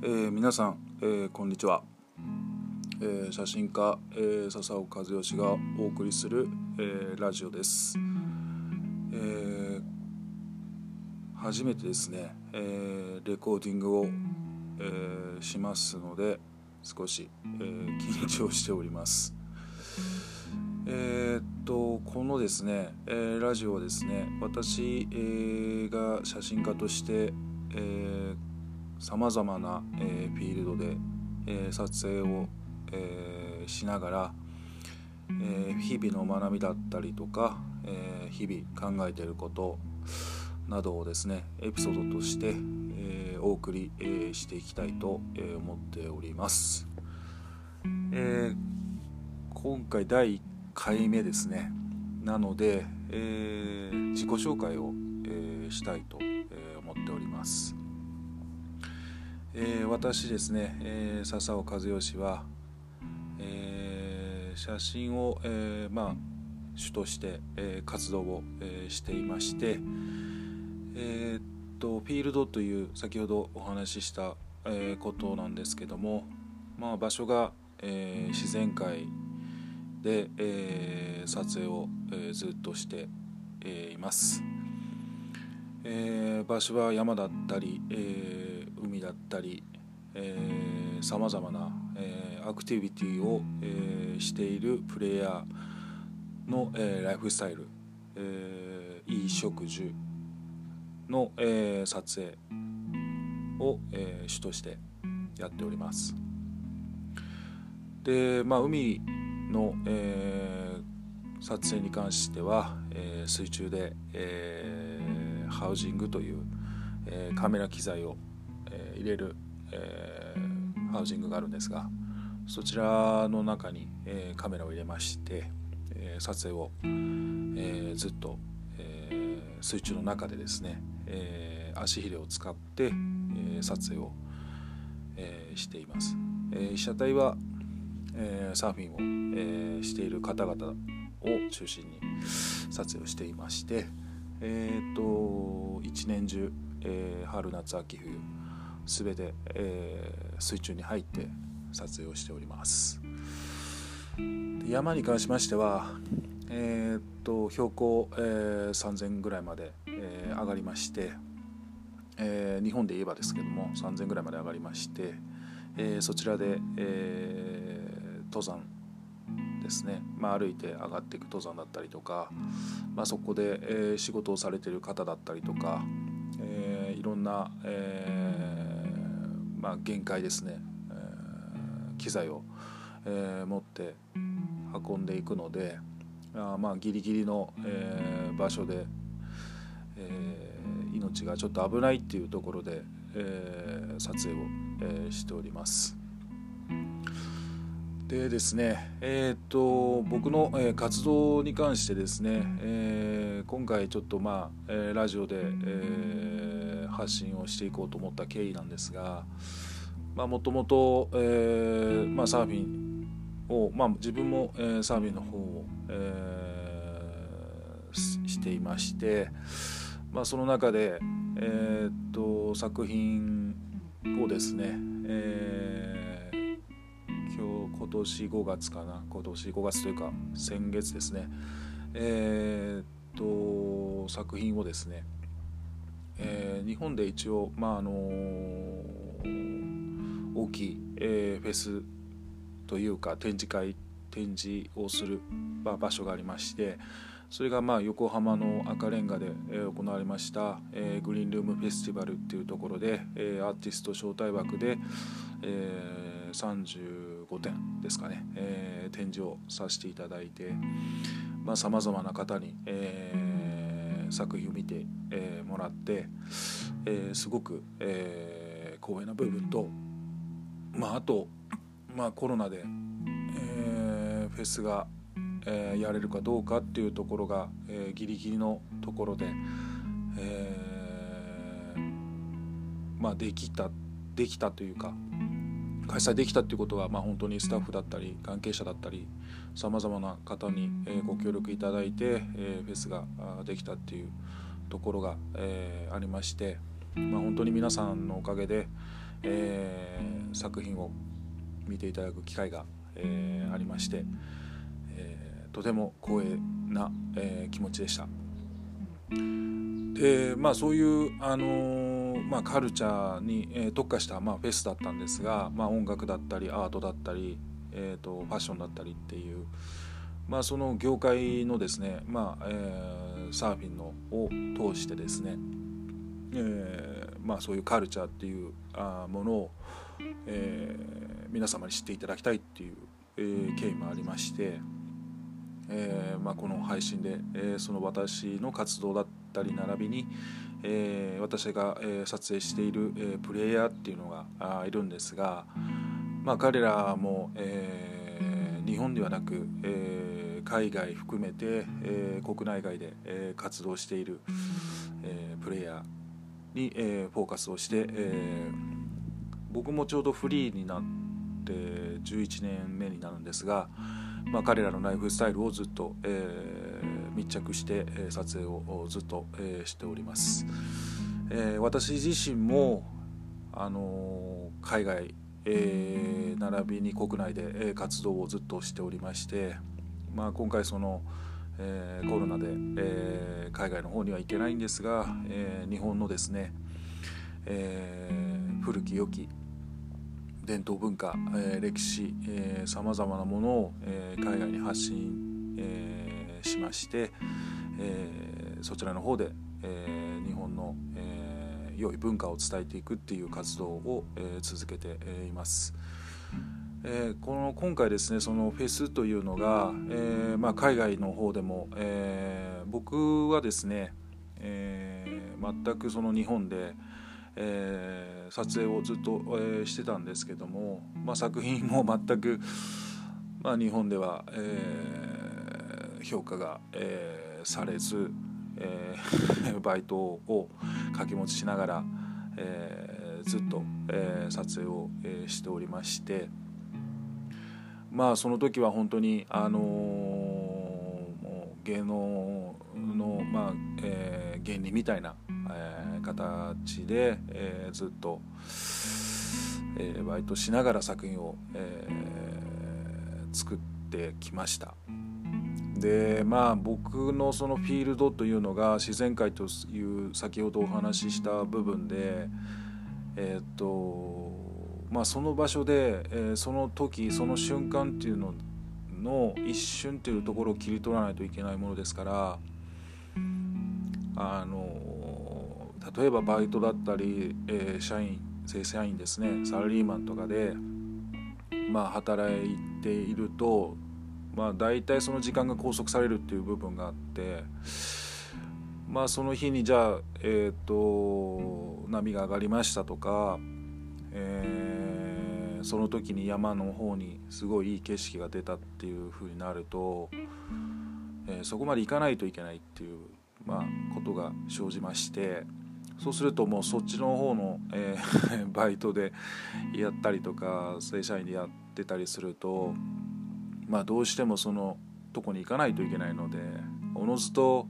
えー、皆さん、えー、こんにちは、えー、写真家、えー、笹尾和義がお送りする、えー、ラジオです、えー、初めてですね、えー、レコーディングを、えー、しますので少し、えー、緊張しております。えー、っとこのですね、えー、ラジオはですね私、えー、が写真家として、えーさまざまな、えー、フィールドで、えー、撮影を、えー、しながら、え、日々の学びだったりとか、え、日々考えていることなどをですねエピソードとして、え、お送り、え、していきたいと、え、思っております、え、今回第1回目ですね。なので、え、自己紹介を、え、したいと、思っております。えー、私ですね、えー、笹尾和義は、えー、写真を、えー、まあ主として、えー、活動を、えー、していまして、えー、っとフィールドという先ほどお話しした、えー、ことなんですけども、まあ、場所が、えー、自然界で、えー、撮影を、えー、ずっとして、えー、います、えー、場所は山だったり、えー海だったりさまざまな、えー、アクティビティを、えー、しているプレイヤーの、えー、ライフスタイル、えー、いい食事の、えー、撮影を、えー、主としてやっております。でまあ海の、えー、撮影に関しては、えー、水中で、えー、ハウジングという、えー、カメラ機材をえー、入れる、えー、ハウジングがあるんですがそちらの中に、えー、カメラを入れまして、え、撮影を、え、ずっと、え、水中の中でですね、え、足ひれを使って、え、撮影を、え、しています、え、被写体は、え、サーフィンを、え、している方々を中心に撮影をしていましてえーと、と一年中、えー、春夏秋冬全て、えー、水中に入って撮影をしております。山に関しましては、えー、っと標高、えー、3000ぐらいまで、えー、上がりまして、えー、日本で言えばですけども3000ぐらいまで上がりまして、えー、そちらで、えー、登山ですね、まあ、歩いて上がっていく登山だったりとか、まあ、そこで、えー、仕事をされている方だったりとか、えー、いろんな、えーまあ、限界ですね、えー、機材を、えー、持って運んでいくのであまあギリギリの、えー、場所で、えー、命がちょっと危ないっていうところで、えー、撮影を、えー、しております。でですね、えーと、僕の、えー、活動に関してですね、えー、今回ちょっとまあ、えー、ラジオで、えー、発信をしていこうと思った経緯なんですがもともとサーフィンを、まあ、自分も、えー、サーフィンの方を、えー、していまして、まあ、その中で、えーと、作品をですね、えー今年5月かな今年5月というか先月ですねえー、っと作品をですね、えー、日本で一応まああのー、大きい、えー、フェスというか展示会展示をする、まあ、場所がありましてそれがまあ横浜の赤レンガで行われました、えー、グリーンルームフェスティバルっていうところで、えー、アーティスト招待枠で、えー、35点ですかね、えー、展示をさせていただいてさまざ、まな方に、えー、作品を見て、えー、もらって、えー、すごく、えー、光栄な部分と、まあ、あと、まあ、コロナで、えー、フェスがえー、やれるかどうかっていうところが、えー、ギリギリのところで、えー、まあできたできたというか開催できたっていうことは、まあ、本当にスタッフだったり関係者だったりさまざまな方に、えご協力いただいて、えフェスができたっていうところが、えありまして、まあ、本当に皆さんのおかげで、えー、作品を見ていただく機会が、えー、ありまして、えー、とても光栄な、えー、気持ちでした。でまあそういう、あのー、まあ、カルチャーに、えー、特化した、まあ、フェスだったんですが、まあ、音楽だったりアートだったり、えーと、ファッションだったりっていう、まあ、その業界のですね、まあえー、サーフィンのを通してですね、えーまあ、そういうカルチャーっていうあものを、えー、皆様に知っていただきたいっていう、えー、経緯もありまして、えーまあ、この配信で、えー、その私の活動だったり並びに、えー、私が、え、撮影している、え、プレイヤーっていうのがいるんですが、まあ、彼らも、え、日本ではなく、え、海外含めて、え、国内外で、え、活動している、え、プレイヤーに、え、フォーカスをして、え、僕もちょうどフリーになって11年目になるんですが、まあ、彼らのライフスタイルをずっと、えー、密着して、えー、撮影をずっと、えー、しております、えー、私自身も、あのー、海外、えー、並びに国内で、えー、活動をずっとしておりまして、まあ、今回その、えー、コロナで、えー、海外の方には行けないんですが、えー、日本のですね、えー、古き良き伝統文化、えー、歴史さまざまなものを、えー、海外に発信、えー、しまして、えー、そちらの方で、えー、日本の、えー、良い文化を伝えていくっていう活動を、えー、続けて、います。えー、この今回ですねそのフェスというのが、えーまあ、海外の方でも、えー、僕はですね、えー、全くその日本で、えー、撮影をずっと、えー、してたんですけども、まあ、作品も全く、まあ、日本では、えー、評価が、えー、されず、えー、バイトを掛け持ちしながら、えー、ずっと、えー、撮影を、えー、しておりましてまあその時は本当にあの、芸能の、まあえー、原理みたいなえー、形で、えー、ずっと、えー、バイトしながら作品を、えー、作ってきました。でまあ僕のそのフィールドというのが自然界という先ほどお話しした部分でえっ、とまあその場所で、えー、その時その瞬間っていうのの一瞬っていうところを切り取らないといけないものですからあの例えばバイトだったり、えー、社員正社員ですねサラリーマンとかで、まあ、働いていると、まあ、大体その時間が拘束されるっていう部分があって、まあ、その日にじゃあ、えーと、波が上がりましたとか、えー、その時に山の方にすごいいい景色が出たっていう風になると、えー、そこまで行かないといけないっていう、まあ、ことが生じまして。そうするともうそっちの方の、えー、バイトでやったりとか正社員でやってたりするとまあどうしてもそのとこに行かないといけないのでおのずと、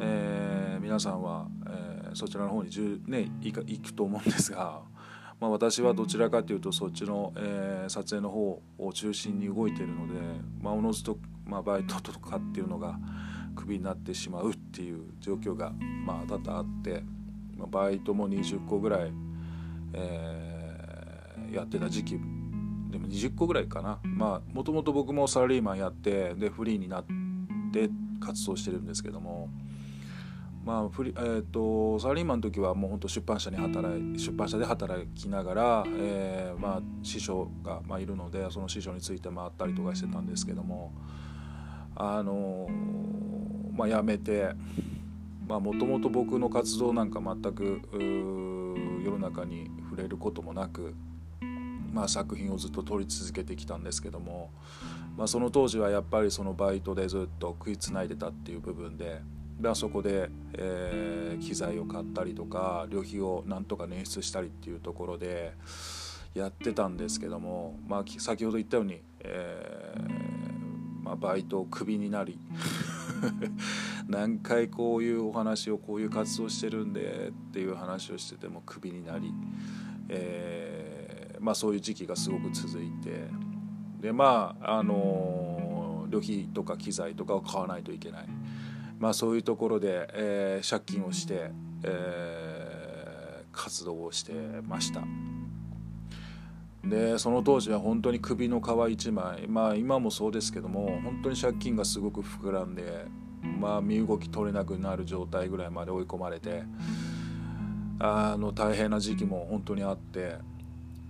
えー、皆さんは、えー、そちらの方にね、行くと思うんですが、まあ、私はどちらかというとそっちの、えー、撮影の方を中心に動いているので、まあ、おのずと、まあ、バイトとかっていうのがクビになってしまうっていう状況が、まあ、多々あってま。バイトも20個ぐらい、えー、やってた時期でも20個ぐらいかなまあもともと僕もサラリーマンやってでフリーになって活動してるんですけどもまあフリえーと、サラリーマンの時はもう本当出版社に働い出版社で働きながら、えーまあ、師匠が、まあ、いるのでその師匠について回ったりとかしてたんですけどもあのー、まあ辞めてもともと僕の活動なんか全く世の中に触れることもなく、まあ、作品をずっと撮り続けてきたんですけども、まあ、その当時はやっぱりそのバイトでずっと食いつないでたっていう部分で。でそこで、えー、機材を買ったりとか旅費をなんとか捻出したりっていうところでやってたんですけども、まあ、先ほど言ったように、えーまあ、バイトをクビになり 何回こういうお話をこういう活動してるんでっていう話をしててもクビになり、えー、まあ、そういう時期がすごく続いてでまああの旅費とか機材とかを買わないといけない、まあ、そういうところで、えー、借金をして、えー、活動をしてました。でその当時は本当に首の皮一枚まあ今もそうですけども本当に借金がすごく膨らんでまあ身動き取れなくなる状態ぐらいまで追い込まれてあの大変な時期も本当にあって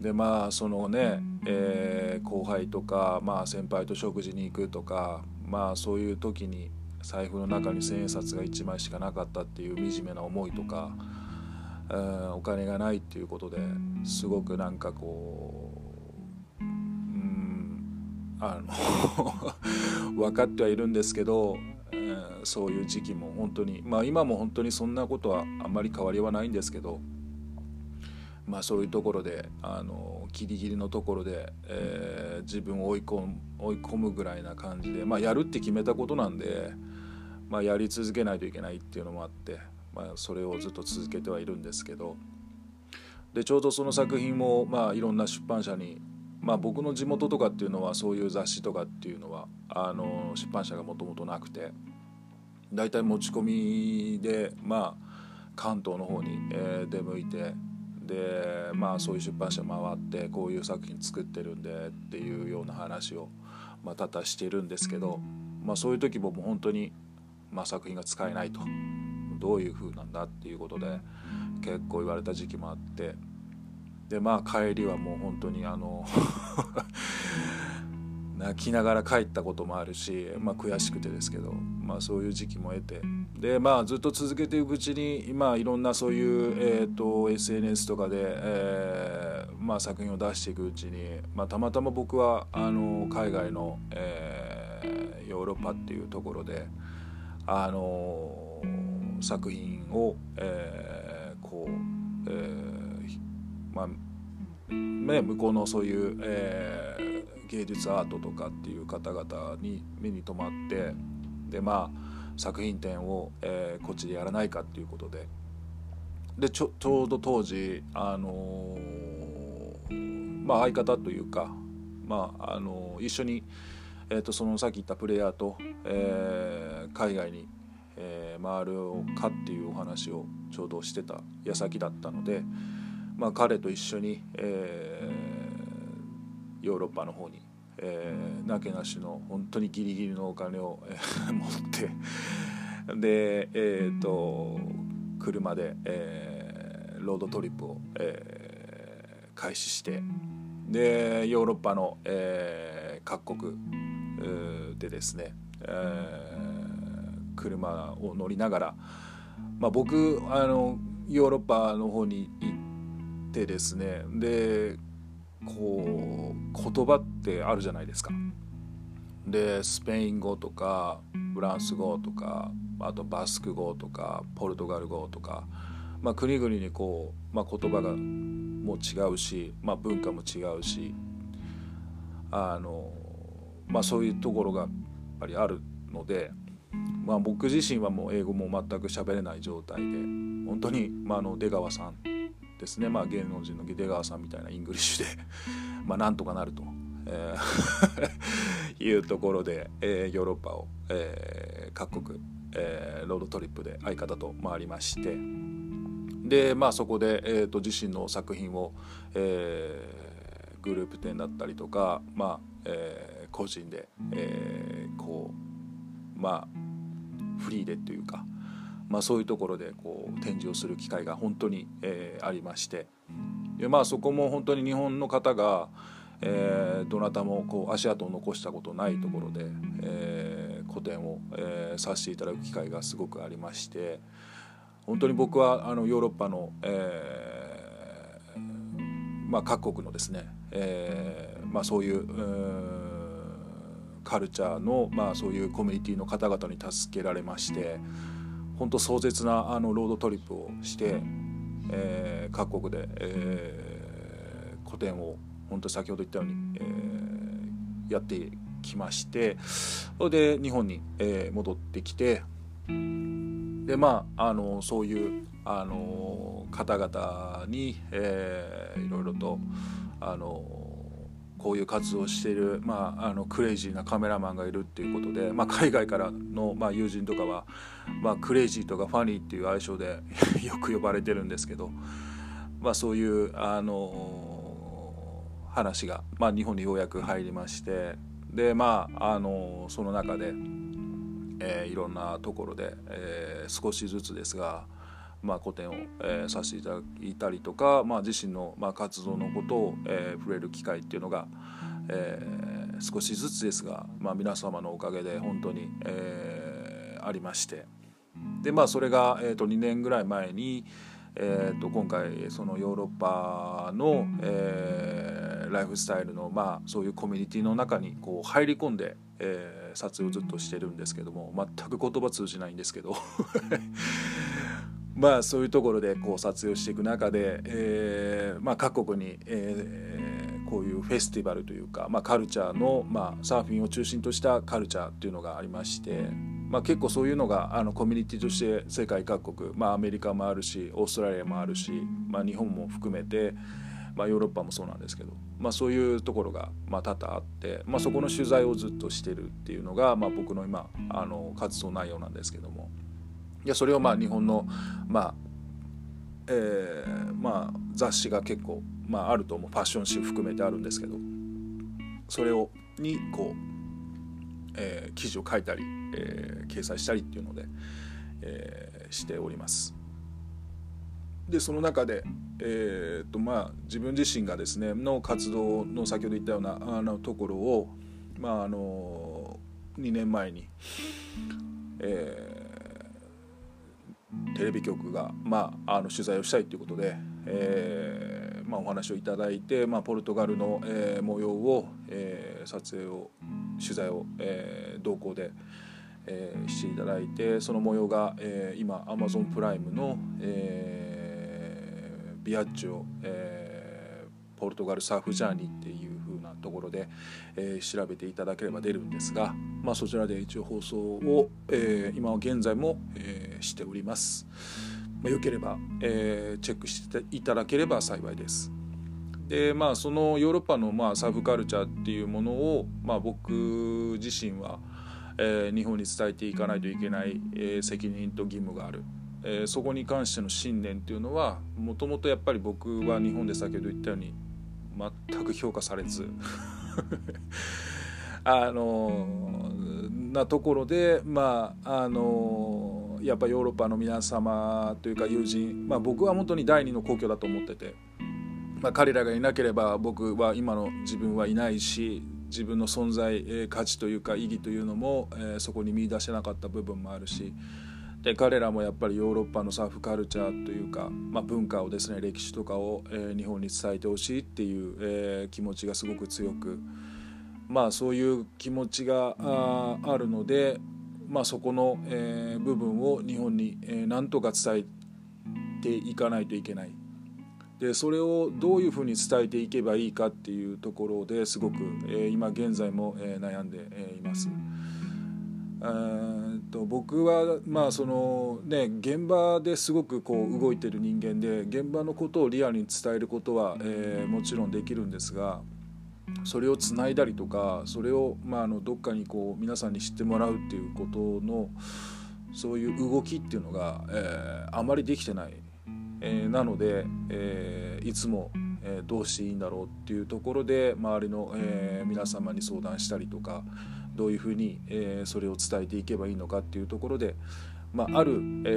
でまあそのね、えー、後輩とか、まあ、先輩と食事に行くとかまあそういう時に財布の中に千円札が1枚しかなかったっていう惨めな思いとか。お金がないっていうことですごくなんかこううんあの 分かってはいるんですけど、えー、そういう時期も本当にまあ今も本当にそんなことはあんまり変わりはないんですけどまあそういうところであのギリギリのところで、えー、自分を追い込む追い込むぐらいな感じでまあやるって決めたことなんで、まあ、やり続けないといけないっていうのもあって。まあ、それをずっと続けてはいるんですけどでちょうどその作品も、まあ、いろんな出版社に、まあ、僕の地元とかっていうのはそういう雑誌とかっていうのはあの出版社がもともとなくて大体持ち込みで、まあ、関東の方に、えー、出向いてでまあそういう出版社回ってこういう作品作ってるんでっていうような話を、まあ、多々してるんですけど、まあ、そういう時ももう本当に、まあ、作品が使えないと。どういう風なんだっていうことで結構言われた時期もあってでまあ帰りはもう本当にあの 泣きながら帰ったこともあるし、まあ、悔しくてですけど、まあ、そういう時期も得てでまあずっと続けていくうちに今いろんなそういう、えーと、SNS とかで、えーまあ、作品を出していくうちに、まあ、たまたま僕はあの海外の、えー、ヨーロッパっていうところであの作品を、えー、こう、えー、まあね、向こうのそういう、えー、芸術アートとかっていう方々に目に留まってでまあ作品展を、えー、こっちでやらないかっていうことで。でちょちょうど当時、あのー、まあ、相方というか、まああのー、一緒に、えーと、そのさっき言ったプレイヤーと、えー、海外にえー、回るかっていうお話をちょうどしてた矢先だったので、まあ、彼と一緒に、えー、ヨーロッパの方に、えー、なけなしの本当にギリギリのお金を、持ってで、えーと、車で、えー、ロードトリップを、えー、開始してでヨーロッパの、えー、各国でですね、えー車を乗りながら、まあ、僕あのヨーロッパの方に行ってですねでこう言葉ってあるじゃないですか。でスペイン語とかフランス語とかあとバスク語とかポルトガル語とか、まあ、国々にこう、まあ、言葉がもう違うし、まあ、文化も違うしあの、まあ、そういうところがやっぱりあるのでまあ、僕自身はもう英語も全く喋れない状態で本当に、まあ、あの出川さんですね、まあ、芸能人の出川さんみたいなイングリッシュで まあなんとかなると、えー いうところで、えー、ヨーロッパを、えー、各国、えー、ロードトリップで相方と回りまして。でまあそこで、えーと、自身の作品を、えー、グループ展だったりとか、まあえ個人で、えー、こうまあフリーでというか、まあ、そういうところでこう展示をする機会が本当に、えー、ありましてで、まあ、そこも本当に日本の方が、えー、どなたもこう足跡を残したことないところで、えー、個展を、えー、させていただく機会がすごくありまして本当に僕はあのヨーロッパの、えーまあ、各国のですね、えーまあ、そういうカルチャーの、まあ、そういうコミュニティの方々に助けられまして本当壮絶なあのロードトリップをして、えー、各国で、えー、個展を本当先ほど言ったように、えー、やってきましてそれで日本に、えー、戻ってきてでまああのそういうあの方々に、えー、いろいろとあのこういう活動をしている、まあ、あのクレイジーなカメラマンがいるっていうことで、まあ、海外からの、まあ、友人とかは、まあ、クレイジーとかファニーっていう愛称で よく呼ばれてるんですけど、まあ、そういうあの話が、まあ、日本にようやく入りましてでまああのその中で、えー、いろんなところで、えー、少しずつですが、まあ、個展を、えー、させていただいたりとか、まあ、自身の、まあ、活動のことを、えー、触れる機会っていうのが、えー、少しずつですが、まあ、皆様のおかげで本当に、えー、ありまして。で、まあ、それが、えー、と2年ぐらい前に、えー、と今回そのヨーロッパの、えー、ライフスタイルの、まあ、そういうコミュニティの中にこう入り込んで、えー、撮影をずっとしてるんですけども全く言葉通じないんですけど。まあそういうところでこう撮影をしていく中で、えーまあ、各国に、えー、こういうフェスティバルというか、まあ、カルチャーの、まあ、サーフィンを中心としたカルチャーっていうのがありまして、まあ、結構そういうのがあのコミュニティとして世界各国、まあ、アメリカもあるしオーストラリアもあるし、まあ、日本も含めて、まあ、ヨーロッパもそうなんですけど、まあ、そういうところが、まあ、多々あって、まあ、そこの取材をずっとしてるっていうのが、まあ、僕の今あの活動内容なんですけども。いやそれをまあ日本のまあえー、まあ雑誌が結構、まあ、あると思うファッション誌含めてあるんですけどそれをにこう、えー、記事を書いたり、えー、掲載したりっていうので、えー、しております。でその中で、えーとまあ、自分自身がですねの活動の先ほど言ったようなあのところを、まあ、あの2年前に、えテレビ局が、まあ、あの取材をしたいということで、えーまあ、お話をいただいて、まあ、ポルトガルの、えー、模様を、えー、撮影を取材を、えー、同行で、えー、していただいてその模様が、えー、今アマゾンプライムの、えー、ビアッチョ、えー、ポルトガルサーフジャーニーっていうなところで、えー、調べていただければ出るんですが、まあ、そちらで一応放送を、えー、今現在も、えー、しております。まあ、よければ、えー、チェックしていただければ幸いです。でまあそのヨーロッパの、まあ、サーフカルチャーっていうものを、まあ、僕自身は、えー、日本に伝えていかないといけない、えー、責任と義務がある。え、そこに関しての信念っていうのはもともとやっぱり僕は日本で先ほど言ったように全く評価されず あのなところでまああのやっぱヨーロッパの皆様というか友人、まあ、僕は本当に第二の故郷だと思ってて、まあ、彼らがいなければ僕は今の自分はいないし自分の存在え価値というか意義というのも、え、そこに見出せなかった部分もあるし。で彼らもやっぱりヨーロッパのサーフカルチャーというか、まあ、文化をですね歴史とかを、えー、日本に伝えてほしいっていう、えー、気持ちがすごく強くまあそういう気持ちがああるので、まあ、そこの、えー、部分を日本に、えー、何とか伝えていかないといけない。でそれをどういうふうに伝えていけばいいかっていうところですごく、えー、今現在も、えー、悩んで、えー、います。と僕はまあそのね現場ですごくこう動いてる人間で現場のことをリアルに伝えることは、え、もちろんできるんですがそれをつないだりとかそれをまああのどっかにこう皆さんに知ってもらうっていうことのそういう動きっていうのが、え、あまりできてない、えー、なので、えー、いつも、え、どうしていいんだろうっていうところで周りの、え、皆様に相談したりとか。どういうふうに、えー、それを伝えていけばいいのかっていうところで、まあ、ある、え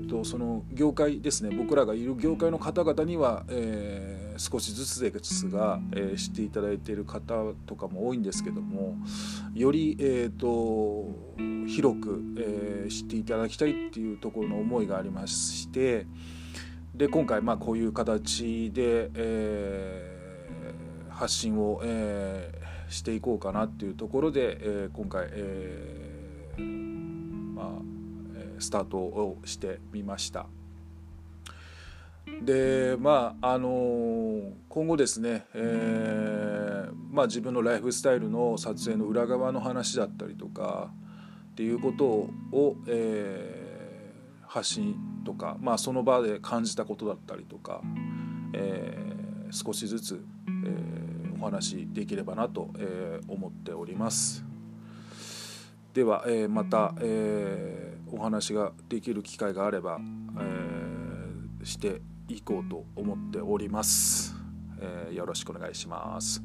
ーと、その業界ですね僕らがいる業界の方々には、えー、少しずつですが、えー、知っていただいている方とかも多いんですけどもより、えーと、広く、えー、知っていただきたいっていうところの思いがありましてで今回、まあ、こういう形で、えー、発信を、えー、していこうかなっていうところで、えー、今回、えー、まあ、スタートをしてみました。でまああの今後ですね、えーまあ、自分のライフスタイルの撮影の裏側の話だったりとかっていうことを、えー、発信とか、まあ、その場で感じたことだったりとか、えー、少しずつ、えー、お話できればなと、え、思っております。では、え、また、えー、お話ができる機会があれば、え、していこうと思っております。え、よろしくお願いします。